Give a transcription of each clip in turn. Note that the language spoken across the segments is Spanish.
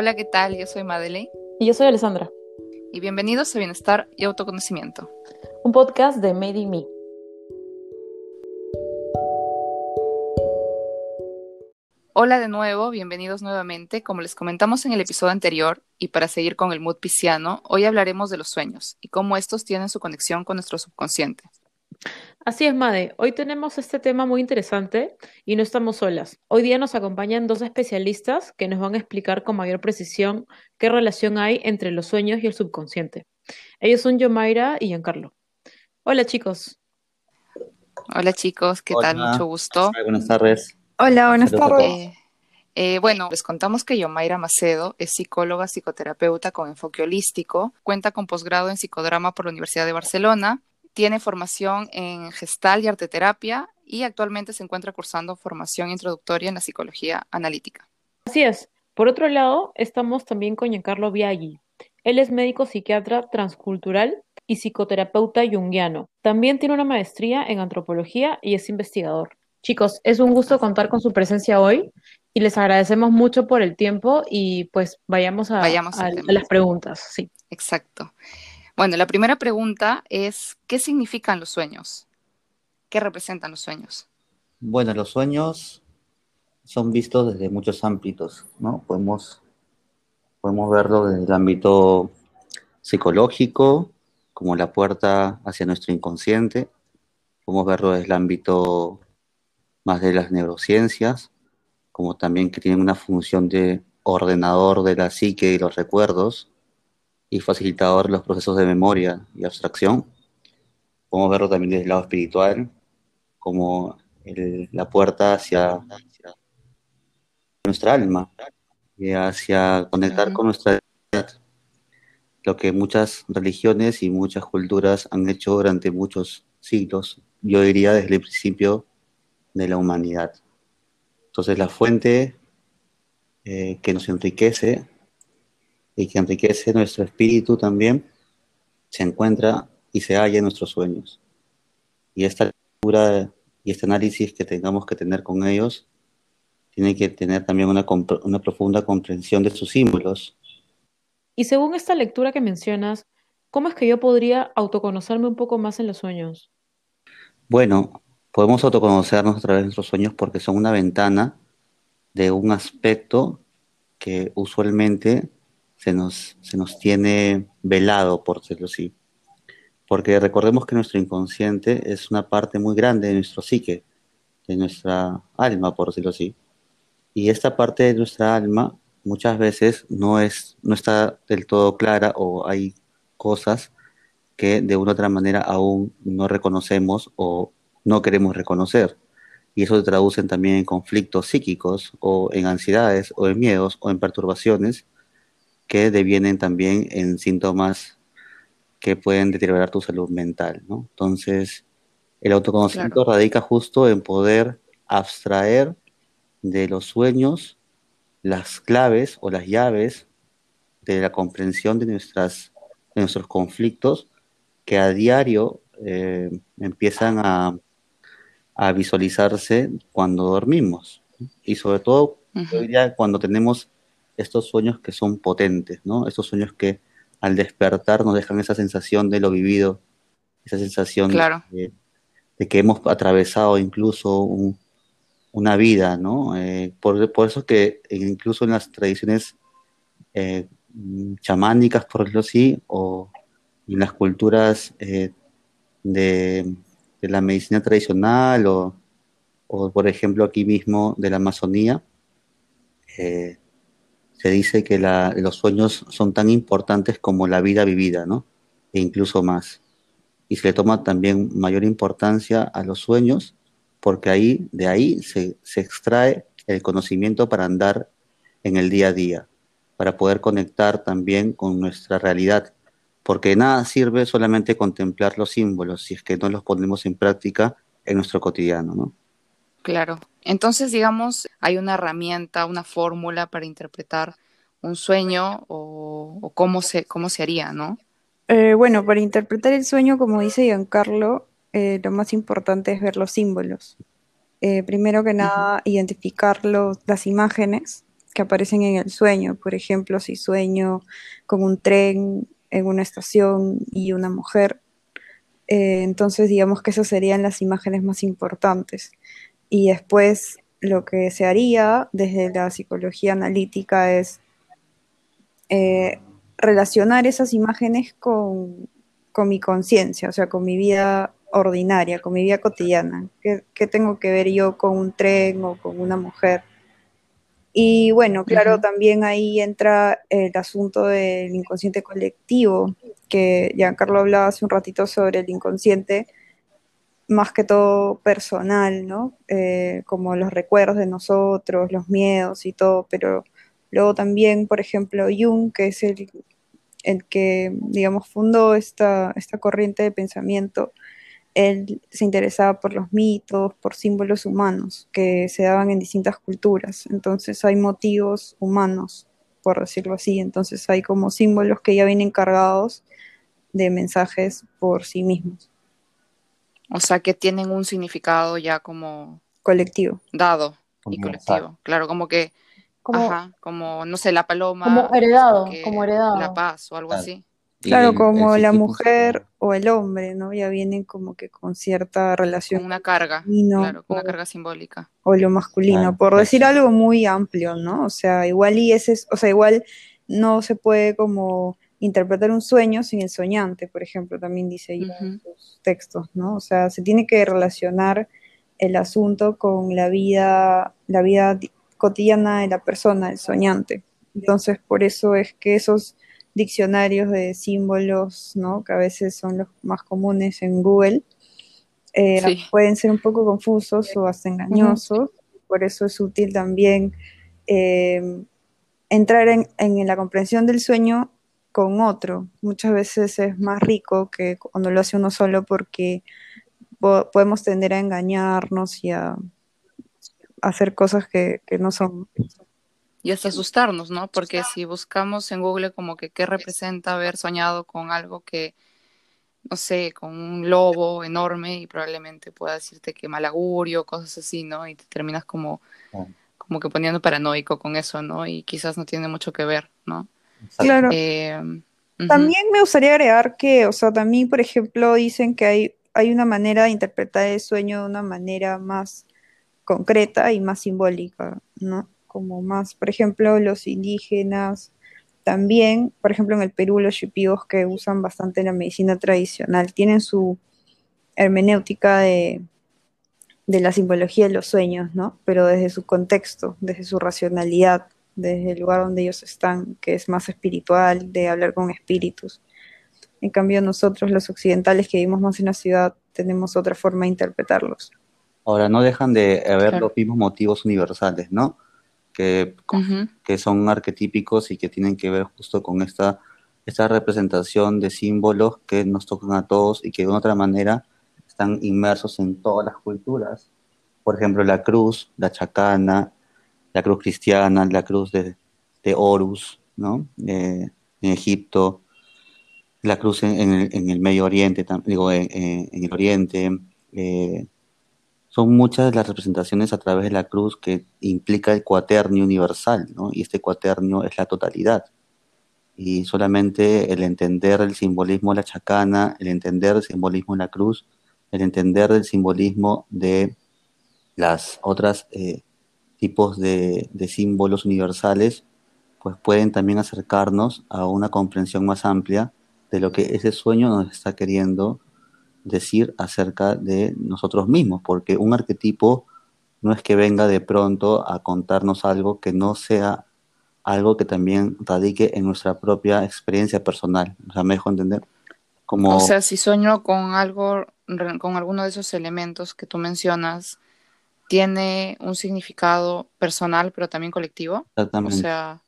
Hola, ¿qué tal? Yo soy Madeleine. Y yo soy Alessandra. Y bienvenidos a Bienestar y Autoconocimiento. Un podcast de Made in Me. Hola de nuevo, bienvenidos nuevamente. Como les comentamos en el episodio anterior, y para seguir con el mood pisciano, hoy hablaremos de los sueños y cómo estos tienen su conexión con nuestro subconsciente. Así es, Made. Hoy tenemos este tema muy interesante y no estamos solas. Hoy día nos acompañan dos especialistas que nos van a explicar con mayor precisión qué relación hay entre los sueños y el subconsciente. Ellos son Yomaira y Giancarlo. Hola, chicos. Hola, chicos. ¿Qué tal? Mucho gusto. Buenas tardes. Hola, buenas tardes. Eh, eh, bueno, les contamos que Yomaira Macedo es psicóloga psicoterapeuta con enfoque holístico, cuenta con posgrado en psicodrama por la Universidad de Barcelona tiene formación en gestal y arteterapia y actualmente se encuentra cursando formación introductoria en la psicología analítica. Así es. Por otro lado, estamos también con Giancarlo Biaggi. Él es médico psiquiatra transcultural y psicoterapeuta junguiano. También tiene una maestría en antropología y es investigador. Chicos, es un gusto contar con su presencia hoy y les agradecemos mucho por el tiempo y pues vayamos a, a las preguntas. Sí. Exacto. Bueno, la primera pregunta es, ¿qué significan los sueños? ¿Qué representan los sueños? Bueno, los sueños son vistos desde muchos ámbitos, ¿no? Podemos, podemos verlo desde el ámbito psicológico, como la puerta hacia nuestro inconsciente, podemos verlo desde el ámbito más de las neurociencias, como también que tienen una función de ordenador de la psique y los recuerdos, y facilitador de los procesos de memoria y abstracción. Podemos verlo también desde el lado espiritual, como la puerta hacia, nuestra alma y hacia conectar con nuestra identidad. Lo que muchas religiones y muchas culturas han hecho durante muchos siglos, yo diría desde el principio de la humanidad. Entonces la fuente eh, que nos enriquece y que enriquece nuestro espíritu también, se encuentra y se halla en nuestros sueños. Y esta lectura y este análisis que tengamos que tener con ellos tiene que tener también una, una profunda comprensión de sus símbolos. Y según esta lectura que mencionas, ¿cómo es que yo podría autoconocerme un poco más en los sueños? Bueno, podemos autoconocernos a través de nuestros sueños porque son una ventana de un aspecto que usualmente se nos, se nos tiene velado, por decirlo así. Porque recordemos que nuestro inconsciente es una parte muy grande de nuestro psique, de nuestra alma, por decirlo así. Y esta parte de nuestra alma muchas veces no, es, no está del todo clara o hay cosas que de una u otra manera aún no reconocemos o no queremos reconocer. Y eso se traduce también en conflictos psíquicos o en ansiedades o en miedos o en perturbaciones que devienen también en síntomas que pueden deteriorar tu salud mental, ¿no? Entonces, el autoconocimiento radica justo en poder abstraer de los sueños las claves o las llaves de la comprensión de, nuestras, nuestros conflictos que a diario eh, empiezan a, visualizarse cuando dormimos. Y sobre todo, cuando tenemos estos sueños que son potentes, ¿no? Estos sueños que al despertar nos dejan esa sensación de lo vivido, esa sensación de, que hemos atravesado incluso una vida, ¿no? Eh, por, por, eso que incluso en las tradiciones eh, chamánicas, por decirlo así, o en las culturas eh, de, la medicina tradicional, o, o, por ejemplo aquí mismo de la Amazonía, se dice que los sueños son tan importantes como la vida vivida, ¿no? E incluso más. Y se le toma también mayor importancia a los sueños porque ahí, de ahí se, se extrae el conocimiento para andar en el día a día, para poder conectar también con nuestra realidad, porque nada sirve solamente contemplar los símbolos si es que no los ponemos en práctica en nuestro cotidiano, ¿no? Claro. Entonces, digamos, hay una herramienta, una fórmula para interpretar un sueño o, cómo, se, cómo se haría, ¿no? Eh, bueno, para interpretar el sueño, como dice Giancarlo, eh, lo más importante es ver los símbolos. Eh, primero que nada, identificar las imágenes que aparecen en el sueño. Por ejemplo, si sueño con un tren en una estación y una mujer, eh, entonces digamos que esas serían las imágenes más importantes. Y después lo que se haría desde la psicología analítica es eh, relacionar esas imágenes con, mi conciencia, o sea, con mi vida ordinaria, con mi vida cotidiana. ¿Qué, tengo que ver yo con un tren o con una mujer? Y bueno, claro, también ahí entra el asunto del inconsciente colectivo, que Giancarlo hablaba hace un ratito sobre el inconsciente, más que todo personal, ¿no? Eh, como los recuerdos de nosotros, los miedos y todo, pero luego también, por ejemplo, Jung, que es el, el que, digamos, fundó esta, esta corriente de pensamiento, él se interesaba por los mitos, por símbolos humanos que se daban en distintas culturas. Entonces hay motivos humanos, por decirlo así. Entonces hay como símbolos que ya vienen cargados de mensajes por sí mismos. O sea, que tienen un significado ya como... Colectivo. Dado y colectivo. Claro, como que... Como, ajá, como, no sé, la paloma. Como heredado, como heredado. La paz o algo así. Claro, como la mujer o el hombre, ¿no? Ya vienen como que con cierta relación. Con una carga, claro, con una carga simbólica. O lo masculino, por decir algo muy amplio, ¿no? O sea, igual y ese, o sea, igual no se puede como interpretar un sueño sin el soñante, por ejemplo, también dice ahí en sus textos, ¿no? O sea, se tiene que relacionar el asunto con la vida, la vida cotidiana de la persona, el soñante. Entonces, por eso es que esos diccionarios de símbolos, ¿no? que a veces son los más comunes en Google, eh, pueden ser un poco confusos o hasta engañosos. Por eso es útil también eh, entrar en, la comprensión del sueño con otro. Muchas veces es más rico que cuando lo hace uno solo porque podemos tender a engañarnos y a hacer cosas que, que no son y hasta asustarnos, ¿no? Porque si buscamos en Google como que qué representa haber soñado con algo que, no sé, con un lobo enorme y probablemente pueda decirte que mal augurio, cosas así, ¿no? Y te terminas como, como que poniendo paranoico con eso, ¿no? Y quizás no tiene mucho que ver, ¿no? Claro. Eh, también me gustaría agregar que, o sea, también, por ejemplo, dicen que hay, hay una manera de interpretar el sueño de una manera más concreta y más simbólica, ¿no? como más, por ejemplo, los indígenas, también, por ejemplo, en el Perú, los shipigos que usan bastante la medicina tradicional, tienen su hermenéutica de, de la simbología de los sueños, ¿no? Pero desde su contexto, desde su racionalidad, desde el lugar donde ellos están, que es más espiritual, de hablar con espíritus. En cambio, nosotros, los occidentales que vivimos más en la ciudad, tenemos otra forma de interpretarlos. Ahora, no dejan de haber los mismos motivos universales, ¿no? que, son arquetípicos y que tienen que ver justo con esta, esta representación de símbolos que nos tocan a todos y que de otra manera están inmersos en todas las culturas. Por ejemplo, la cruz, la chacana, la cruz cristiana, la cruz de, Horus, ¿no? en Egipto, la cruz en, el, Medio Oriente, digo, en, el Oriente, eh, son muchas las representaciones a través de la cruz que implica el cuaternio universal, ¿no? Y este cuaternio es la totalidad. Y solamente el entender el simbolismo de la chacana, el entender el simbolismo de la cruz, el entender el simbolismo de las otras eh, tipos de, de símbolos universales, pues pueden también acercarnos a una comprensión más amplia de lo que ese sueño nos está queriendo decir acerca de nosotros mismos, porque un arquetipo no es que venga de pronto a contarnos algo que no sea algo que también radique en nuestra propia experiencia personal. O sea, me dejo entender. Como... O sea, si sueño con algo, con alguno de esos elementos que tú mencionas, tiene un significado personal, pero también colectivo. Exactamente. O sea,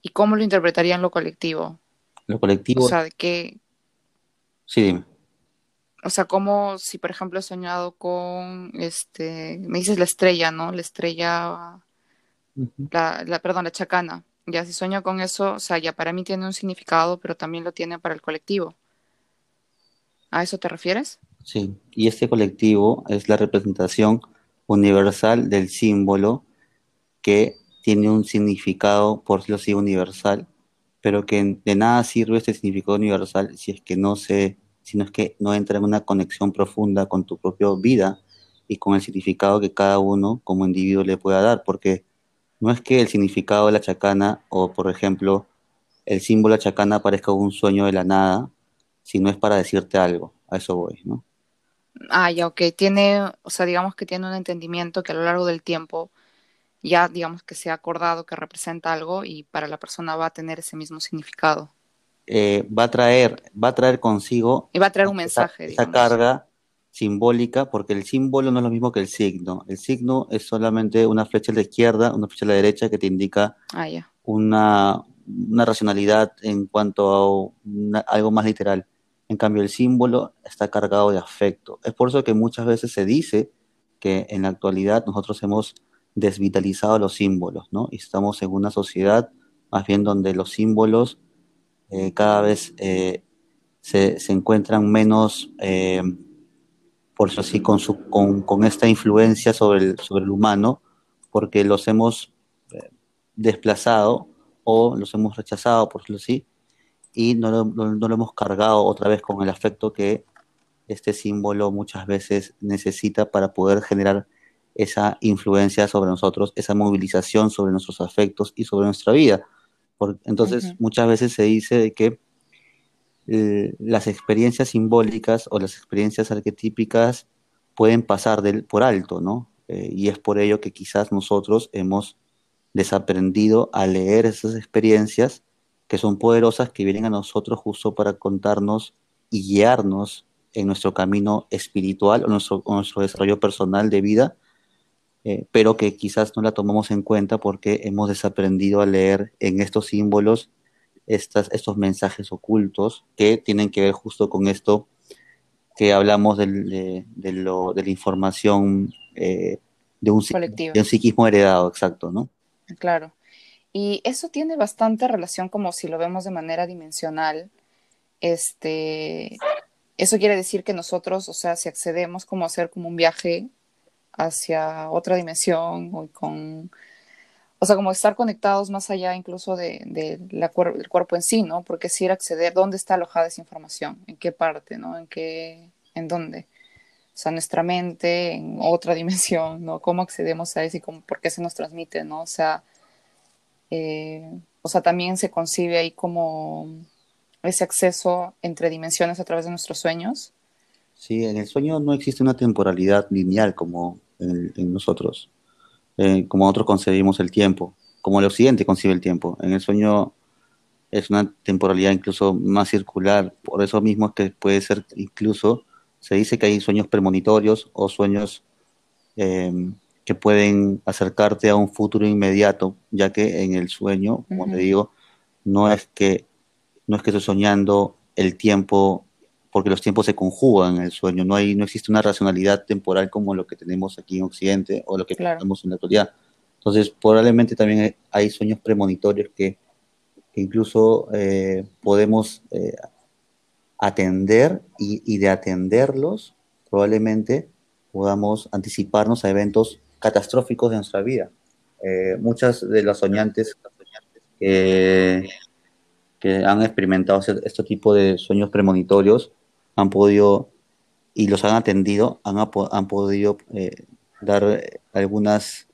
¿y cómo lo interpretaría en lo colectivo? Lo colectivo. O sea, de qué. Sí, dime o sea, como si por ejemplo he soñado con, este, me dices la estrella, ¿no? La estrella, la, perdón, la chacana. Ya si sueño con eso, o sea, ya para mí tiene un significado, pero también lo tiene para el colectivo. ¿A eso te refieres? Sí, y este colectivo es la representación universal del símbolo que tiene un significado, por decirlo así, universal, pero que de nada sirve este significado universal si es que no se, si es que no entra en una conexión profunda con tu propia vida y con el significado que cada uno como individuo le pueda dar, porque no es que el significado de la chacana o, por ejemplo, el símbolo de la chacana parezca un sueño de la nada, sino es para decirte algo, a eso voy, ¿no? Ah, ya, ok, tiene, o sea, digamos que tiene un entendimiento que a lo largo del tiempo ya, digamos que se ha acordado que representa algo y para la persona va a tener ese mismo significado. Eh, va a traer, va a traer consigo y va a traer un mensaje, esa, carga simbólica, porque el símbolo no es lo mismo que el signo. El signo es solamente una flecha a la izquierda, una flecha a la derecha que te indica ah, una, una, racionalidad en cuanto a algo más literal. En cambio, el símbolo está cargado de afecto. Es por eso que muchas veces se dice que en la actualidad nosotros hemos desvitalizado los símbolos, ¿no? Y estamos en una sociedad más bien donde los símbolos eh, cada vez eh, se, se, encuentran menos, eh, por eso así, con, su, con, con, esta influencia sobre el, sobre el humano, porque los hemos desplazado o los hemos rechazado, por decirlo así, y no lo, no, no lo hemos cargado otra vez con el afecto que este símbolo muchas veces necesita para poder generar esa influencia sobre nosotros, esa movilización sobre nuestros afectos y sobre nuestra vida. entonces, muchas veces se dice que eh, las experiencias simbólicas o las experiencias arquetípicas pueden pasar del, por alto, ¿no? Eh, y es por ello que quizás nosotros hemos desaprendido a leer esas experiencias que son poderosas, que vienen a nosotros justo para contarnos y guiarnos en nuestro camino espiritual o nuestro, o nuestro desarrollo personal de vida, eh, pero que quizás no la tomamos en cuenta porque hemos desaprendido a leer en estos símbolos estas, estos mensajes ocultos que tienen que ver justo con esto que hablamos de, lo, de la información eh, de, un, de un psiquismo heredado, exacto, ¿no? Claro. Y eso tiene bastante relación como si lo vemos de manera dimensional. Este, eso quiere decir que nosotros, o sea, si accedemos como a hacer como un viaje hacia otra dimensión o con, o sea, como estar conectados más allá incluso de, de la del cuerpo en sí, ¿no? Porque si era acceder, ¿dónde está alojada esa información? ¿En qué parte, ¿no? ¿En qué, en dónde? O sea, nuestra mente, en otra dimensión, ¿no? ¿Cómo accedemos a eso y cómo, por qué se nos transmite, ¿no? O sea, eh, o sea, también se concibe ahí como ese acceso entre dimensiones a través de nuestros sueños. Sí, en el sueño no existe una temporalidad lineal como en, nosotros, eh, como nosotros concebimos el tiempo, como el occidente concibe el tiempo. En el sueño es una temporalidad incluso más circular, por eso mismo es que puede ser incluso, se dice que hay sueños premonitorios o sueños eh, que pueden acercarte a un futuro inmediato, ya que en el sueño, como te digo, no es que no es que estoy soñando el tiempo porque los tiempos se conjugan en el sueño, no, hay, no existe una racionalidad temporal como lo que tenemos aquí en Occidente o lo que tenemos en la actualidad. Entonces, probablemente también hay sueños premonitorios que, incluso eh, podemos eh, atender y, de atenderlos, probablemente podamos anticiparnos a eventos catastróficos de nuestra vida. Eh, muchas de las soñantes que han experimentado este tipo de sueños premonitorios han podido y los han atendido, han, han podido eh, dar algunas,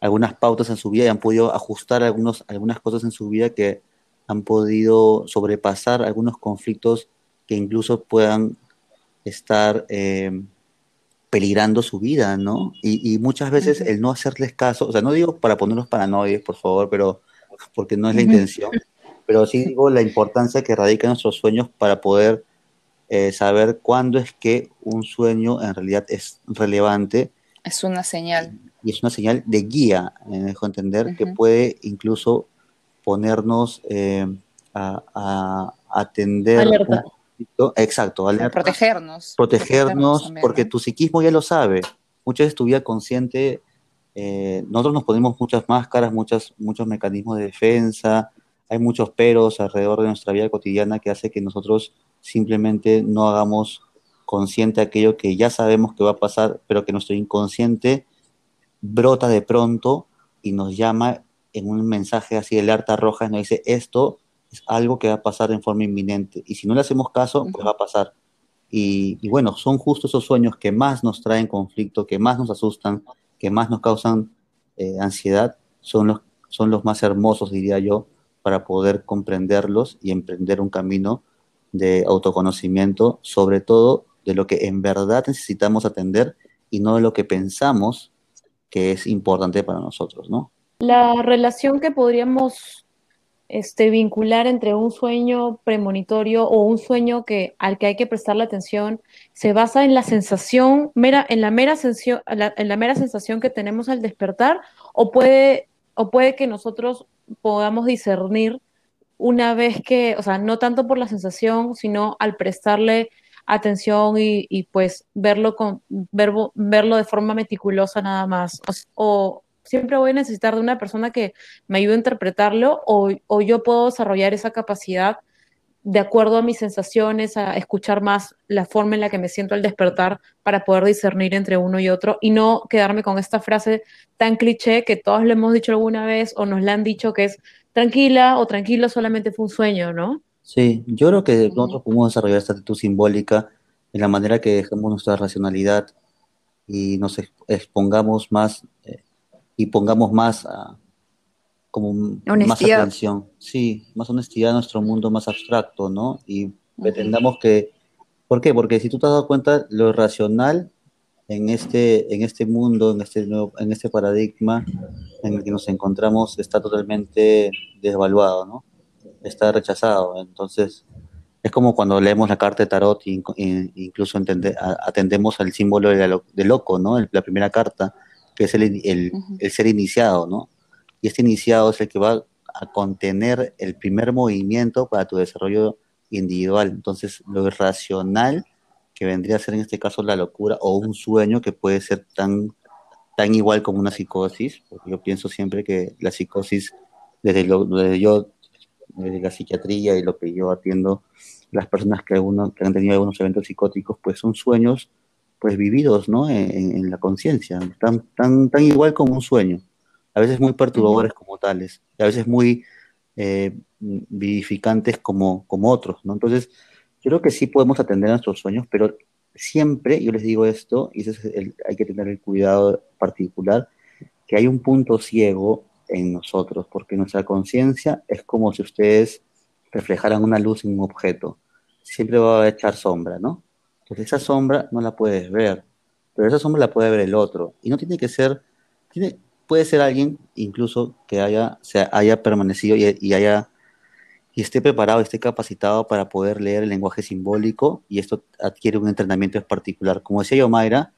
algunas pautas en su vida y han podido ajustar algunos, algunas cosas en su vida que han podido sobrepasar algunos conflictos que incluso puedan estar eh, peligrando su vida, ¿no? Y, muchas veces el no hacerles caso, o sea, no digo para ponerlos paranoides, por favor, pero porque no es la intención, pero sí digo la importancia que radica en nuestros sueños para poder eh, saber cuándo es que un sueño en realidad es relevante. Es una señal. Y es una señal de guía, me dejo entender, que puede incluso ponernos eh, a, atender. Alerta. Exacto, alerta. Protegernos. Protegernos, porque tu psiquismo ya lo sabe. Muchas veces tu vida consciente, eh, nosotros nos ponemos muchas máscaras, muchas, muchos mecanismos de defensa, hay muchos peros alrededor de nuestra vida cotidiana que hace que nosotros simplemente no hagamos consciente aquello que ya sabemos que va a pasar, pero que nuestro inconsciente brota de pronto y nos llama en un mensaje así de alerta roja, nos dice esto es algo que va a pasar en forma inminente. Y si no le hacemos caso, pues va a pasar. Y, bueno, son justo esos sueños que más nos traen conflicto, que más nos asustan, que más nos causan eh, ansiedad, son los, son los más hermosos, diría yo, para poder comprenderlos y emprender un camino de autoconocimiento, sobre todo de lo que en verdad necesitamos atender y no de lo que pensamos que es importante para nosotros, ¿no? La relación que podríamos este, vincular entre un sueño premonitorio o un sueño que, al que hay que prestarle atención se basa en la sensación, mera, en, la mera sensación, en la mera sensación que tenemos al despertar o puede, o puede que nosotros podamos discernir una vez que, o sea, no tanto por la sensación, sino al prestarle atención y, pues verlo, con, verlo de forma meticulosa nada más. O, siempre voy a necesitar de una persona que me ayude a interpretarlo o, o, yo puedo desarrollar esa capacidad de acuerdo a mis sensaciones, a escuchar más la forma en la que me siento al despertar para poder discernir entre uno y otro y no quedarme con esta frase tan cliché que todos le hemos dicho alguna vez o nos la han dicho que es tranquila o tranquilo solamente fue un sueño, ¿no? Sí, yo creo que nosotros podemos desarrollar esta actitud simbólica en la manera que dejemos nuestra racionalidad y nos expongamos más eh, y pongamos más ah, como más atención, sí, más honestidad en nuestro mundo más abstracto, ¿no? Y pretendamos que, ¿por qué? Porque si tú te has dado cuenta, lo racional en este, en este mundo, en este, en este paradigma en el que nos encontramos está totalmente desvaluado, ¿no? Está rechazado. Entonces, es como cuando leemos la carta de tarot e incluso atendemos al símbolo de, loco, ¿no? La primera carta, que es el, el, ser iniciado, ¿no? Y este iniciado es el que va a contener el primer movimiento para tu desarrollo individual. Entonces, lo irracional que vendría a ser en este caso la locura o un sueño que puede ser tan, tan igual como una psicosis, porque yo pienso siempre que la psicosis, desde, lo, desde yo, desde la psiquiatría y lo que yo atiendo, las personas que, algunos, que han tenido algunos eventos psicóticos, pues son sueños pues vividos ¿no? en, la conciencia, tan, tan, tan igual como un sueño, a veces muy perturbadores como tales, y a veces muy eh, vivificantes como, como otros, ¿no? Entonces, creo que sí podemos atender a nuestros sueños, pero siempre, yo les digo esto, y ese hay que tener el cuidado particular, que hay un punto ciego en nosotros, porque nuestra conciencia es como si ustedes reflejaran una luz en un objeto. Siempre va a echar sombra, ¿no? Entonces esa sombra no la puedes ver, pero esa sombra la puede ver el otro. Y no tiene que ser, tiene, puede ser alguien incluso que haya, haya permanecido y haya y esté preparado, esté capacitado para poder leer el lenguaje simbólico y esto adquiere un entrenamiento particular. Como decía yo, Mayra,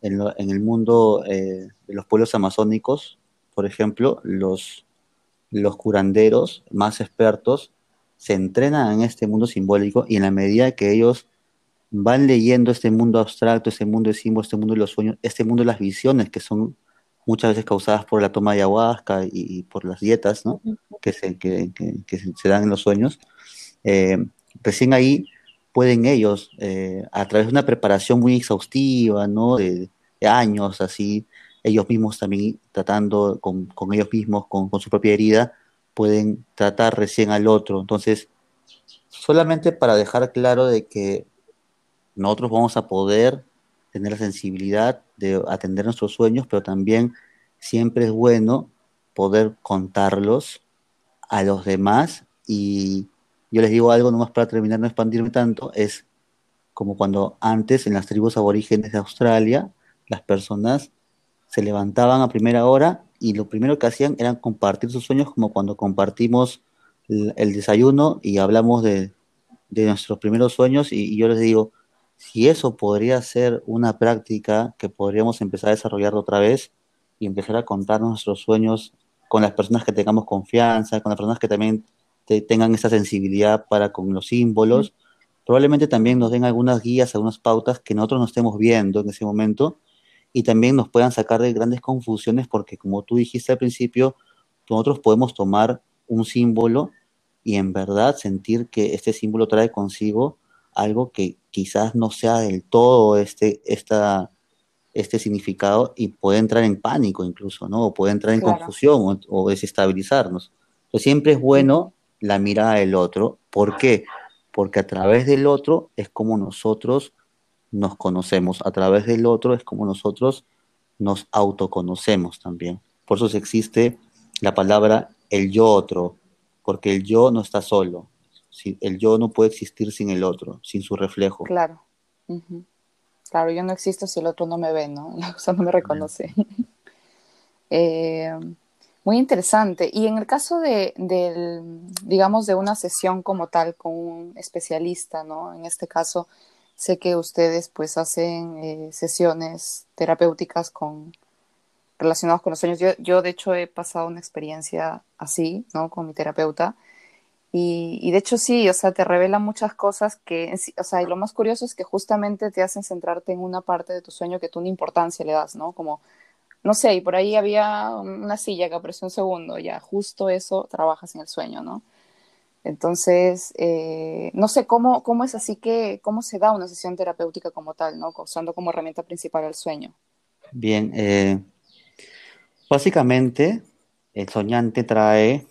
en, el mundo eh, de los pueblos amazónicos, por ejemplo, los, los curanderos más expertos se entrenan en este mundo simbólico y en la medida que ellos van leyendo este mundo abstracto, este mundo de símbolos, este mundo de los sueños, este mundo de las visiones que son muchas veces causadas por la toma de ayahuasca y, por las dietas que, se, que, se dan en los sueños, eh, recién ahí pueden ellos, eh, a través de una preparación muy exhaustiva, ¿no? de, años así, ellos mismos también tratando con, ellos mismos, con, con, su propia herida, pueden tratar recién al otro. Entonces, solamente para dejar claro de que nosotros vamos a poder tener la sensibilidad de atender nuestros sueños, pero también siempre es bueno poder contarlos a los demás. Y yo les digo algo nomás para terminar, no expandirme tanto, es como cuando antes en las tribus aborígenes de Australia, las personas se levantaban a primera hora y lo primero que hacían era compartir sus sueños como cuando compartimos el, desayuno y hablamos de, nuestros primeros sueños. Y yo les digo, si eso podría ser una práctica que podríamos empezar a desarrollar otra vez y empezar a contar nuestros sueños con las personas que tengamos confianza, con las personas que también tengan esa sensibilidad para con los símbolos, probablemente también nos den algunas guías, algunas pautas que nosotros no estemos viendo en ese momento y también nos puedan sacar de grandes confusiones porque como tú dijiste al principio, nosotros podemos tomar un símbolo y en verdad sentir que este símbolo trae consigo algo que quizás no sea del todo este, esta, este significado y puede entrar en pánico incluso, ¿no? O puede entrar en confusión o, desestabilizarnos. Entonces siempre es bueno la mirada del otro. ¿Por qué? Porque a través del otro es como nosotros nos conocemos, a través del otro es como nosotros nos autoconocemos también. Por eso existe la palabra el yo otro, porque el yo no está solo. El yo no puede existir sin el otro, sin su reflejo. Claro. Claro, yo no existo si el otro no me ve, ¿no? O sea, no me reconoce. Eh, muy interesante. Y en el caso de, del, digamos, de una sesión como tal con un especialista, ¿no? En este caso, sé que ustedes pues hacen eh, sesiones terapéuticas con relacionadas con los sueños. Yo, yo, de hecho, he pasado una experiencia así, ¿no? Con mi terapeuta. Y, de hecho sí, o sea, te revela muchas cosas que, o sea, y lo más curioso es que justamente te hacen centrarte en una parte de tu sueño que tú una importancia le das, ¿no? Como, no sé, y por ahí había una silla que apareció un segundo, ya, justo eso trabajas en el sueño, ¿no? Entonces, eh, no sé cómo, cómo es así que, cómo se da una sesión terapéutica como tal, ¿no? Usando como herramienta principal el sueño. Bien, eh, básicamente el soñante trae,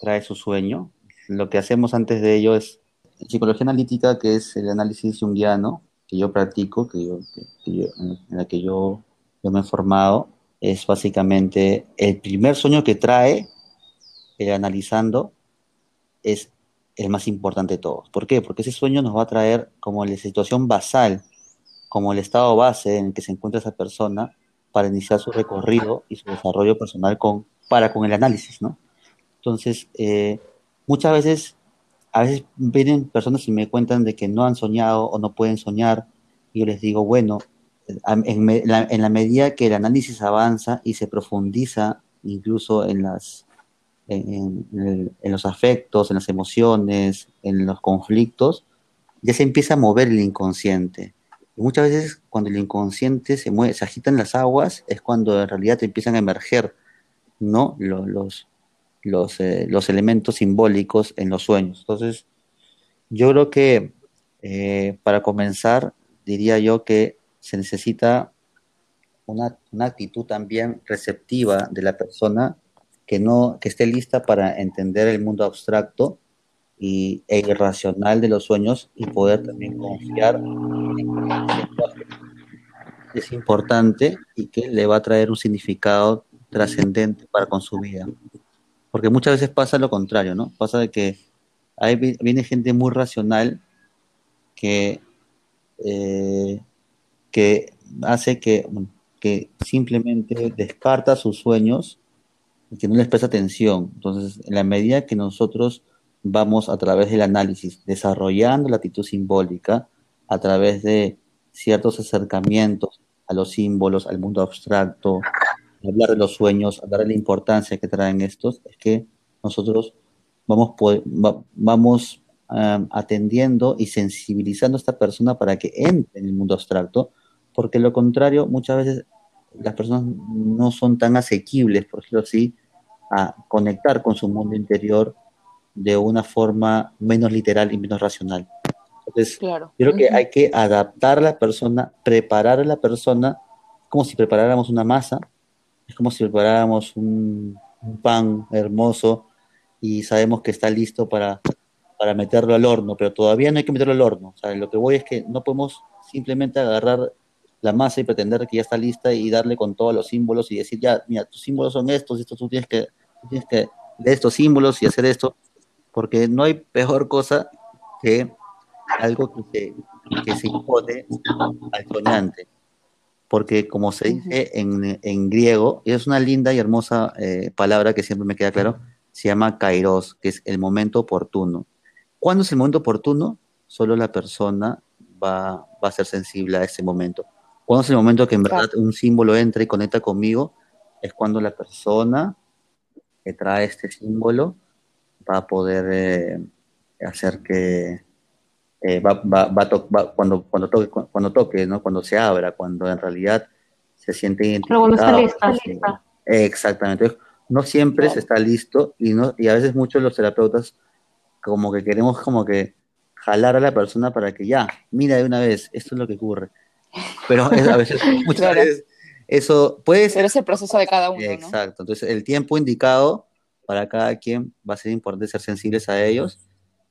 trae su sueño, lo que hacemos antes de ello es psicología analítica, que es el análisis junguiano que yo practico, que yo, en la que yo, me he formado, es básicamente el primer sueño que trae, eh, analizando, es el más importante de todos. ¿Por qué? Porque ese sueño nos va a traer como la situación basal, como el estado base en el que se encuentra esa persona para iniciar su recorrido y su desarrollo personal con, para con el análisis, ¿no? Entonces, eh, muchas veces, a veces vienen personas y me cuentan de que no han soñado o no pueden soñar, y yo les digo, bueno, en, la, medida que el análisis avanza y se profundiza incluso en, las, en, los afectos, en las emociones, en los conflictos, ya se empieza a mover el inconsciente. Y muchas veces cuando el inconsciente se mueve, se agitan las aguas, es cuando en realidad empiezan a emerger ¿no? los, eh, los elementos simbólicos en los sueños. Entonces, yo creo que eh, para comenzar, diría yo que se necesita una, actitud también receptiva de la persona que, no, que esté lista para entender el mundo abstracto y, e irracional de los sueños y poder también confiar en que es importante y que le va a traer un significado trascendente para con su vida. Porque muchas veces pasa lo contrario, ¿no? Pasa de que ahí viene gente muy racional que, eh, que hace que, que simplemente descarta sus sueños y que no les presta atención. Entonces, en la medida que nosotros vamos a través del análisis desarrollando la actitud simbólica, a través de ciertos acercamientos a los símbolos, al mundo abstracto, hablar de los sueños, hablar de la importancia que traen estos, es que nosotros vamos, vamos atendiendo y sensibilizando a esta persona para que entre en el mundo abstracto, porque lo contrario, muchas veces las personas no son tan asequibles, por decirlo así, a conectar con su mundo interior de una forma menos literal y menos racional. Entonces, yo creo que hay que adaptar a la persona, preparar a la persona como si preparáramos una masa es como si preparáramos un, pan hermoso y sabemos que está listo para, para meterlo al horno, pero todavía no hay que meterlo al horno. Lo que voy es que no podemos simplemente agarrar la masa y pretender que ya está lista y darle con todos los símbolos y decir, ya, mira, tus símbolos son estos, estos tú tienes que, tienes que leer estos símbolos y hacer esto, porque no hay peor cosa que algo que se, que se impone al soñante porque como se dice en, griego, y es una linda y hermosa eh, palabra que siempre me queda claro, se llama kairos, que es el momento oportuno. ¿Cuándo es el momento oportuno? Solo la persona va, a ser sensible a ese momento. ¿Cuándo es el momento que en verdad un símbolo entra y conecta conmigo? Es cuando la persona que trae este símbolo va a poder eh, hacer que, eh, va, va, va, cuando, cuando toque, cuando toque, ¿no? Cuando se abra, cuando en realidad se siente identificado. Cuando está lista, Exactamente. No siempre se está listo y, no, y a veces muchos los terapeutas como que queremos como que jalar a la persona para que ya, mira de una vez, esto es lo que ocurre. pero a veces, muchas veces, eso puede ser... Pero es el proceso de cada uno, Exacto, entonces el tiempo indicado para cada quien va a ser importante ser sensibles a ellos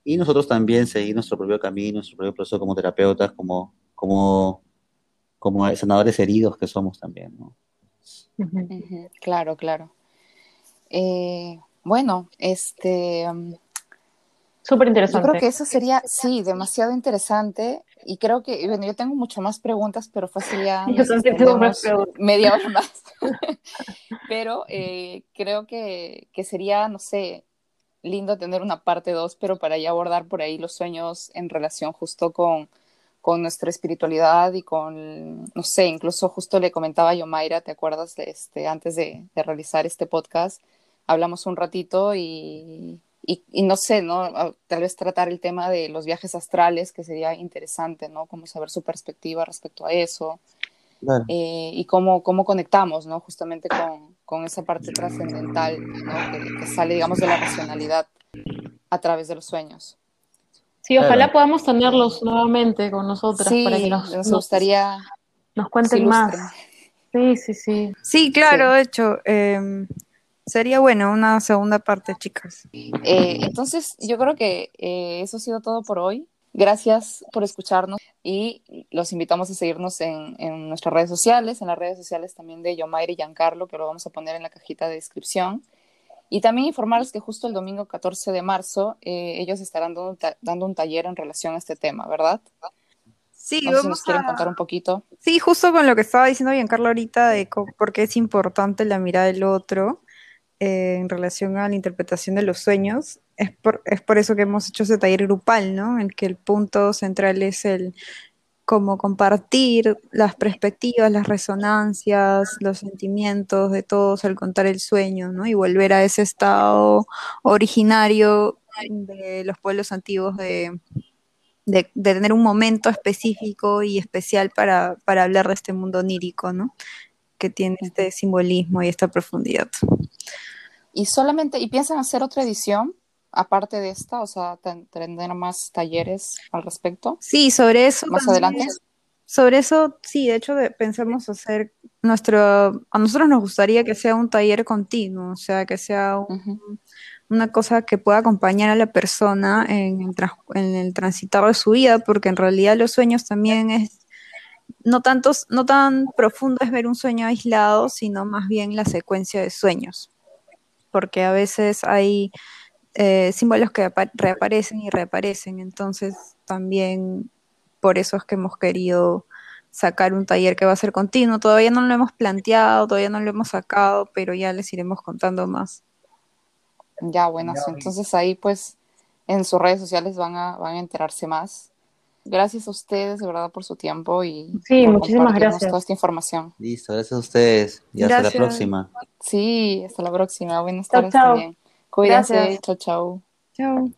y nosotros también seguir nuestro propio camino, nuestro propio proceso como terapeutas, como, como, como sanadores heridos que somos también, ¿no? Claro, claro. Eh, bueno, este... Um, Súper interesante. Yo creo que eso sería, sí, demasiado interesante. Y creo que, bueno, yo tengo mucho más preguntas, pero fácil ya media hora más. pero eh, creo que, que, sería, no sé, lindo tener una parte dos, pero para ya abordar por ahí los sueños en relación justo con, con nuestra espiritualidad y con, no sé, incluso justo le comentaba yo, Mayra, ¿te acuerdas? De este, antes de, de realizar este podcast, hablamos un ratito y, y, no sé, ¿no? Tal vez tratar el tema de los viajes astrales, que sería interesante, ¿no? Como saber su perspectiva respecto a eso. Eh, y cómo, cómo conectamos, ¿no? Justamente con, con esa parte trascendental, ¿no? Que, sale, digamos, de la racionalidad a través de los sueños. Sí, ojalá podamos tenerlos nuevamente con nosotras para que nos, gustaría nos cuenten más. Sí, sí, sí. Sí, claro, de hecho, em, sería bueno una segunda parte, chicas. Eh, entonces, yo creo que eh, eso ha sido todo por hoy. Gracias por escucharnos y los invitamos a seguirnos en, nuestras redes sociales, en las redes sociales también de Yomaire y Giancarlo, que lo vamos a poner en la cajita de descripción. Y también informarles que justo el domingo 14 de marzo eh, ellos estarán dando, un taller en relación a este tema, ¿verdad? Sí, no vamos nos quieren contar un poquito. Sí, justo con lo que estaba diciendo Giancarlo ahorita de por qué es importante la mirada del otro eh, en relación a la interpretación de los sueños es por, es por eso que hemos hecho ese taller grupal, ¿no? En que el punto central es el cómo compartir las perspectivas, las resonancias, los sentimientos de todos al contar el sueño, ¿no? Y volver a ese estado originario de los pueblos antiguos de, de, tener un momento específico y especial para, para hablar de este mundo onírico, ¿no? Que tiene este simbolismo y esta profundidad. Y solamente, ¿y piensan hacer otra edición? Aparte de esta, o sea, tener más talleres al respecto. Sí, sobre eso. Más adelante. Sobre eso, sí, de hecho pensamos hacer nuestro, a nosotros nos gustaría que sea un taller continuo, o sea, que sea una cosa que pueda acompañar a la persona en el, en el transitar de su vida, porque en realidad los sueños también es, no, tantos, no tan profundo es ver un sueño aislado, sino más bien la secuencia de sueños, porque a veces hay eh, símbolos que reaparecen y reaparecen. Entonces, también por eso es que hemos querido sacar un taller que va a ser continuo. Todavía no lo hemos planteado, todavía no lo hemos sacado, pero ya les iremos contando más. Ya, bueno, entonces ahí pues en sus redes sociales van a, van a enterarse más. Gracias a ustedes, de verdad, por su tiempo y sí, muchísimas gracias. toda esta información. Listo, gracias a ustedes y hasta la próxima. Sí, hasta la próxima. Buenas tardes también. Cuídense. Chao, chao. Chao.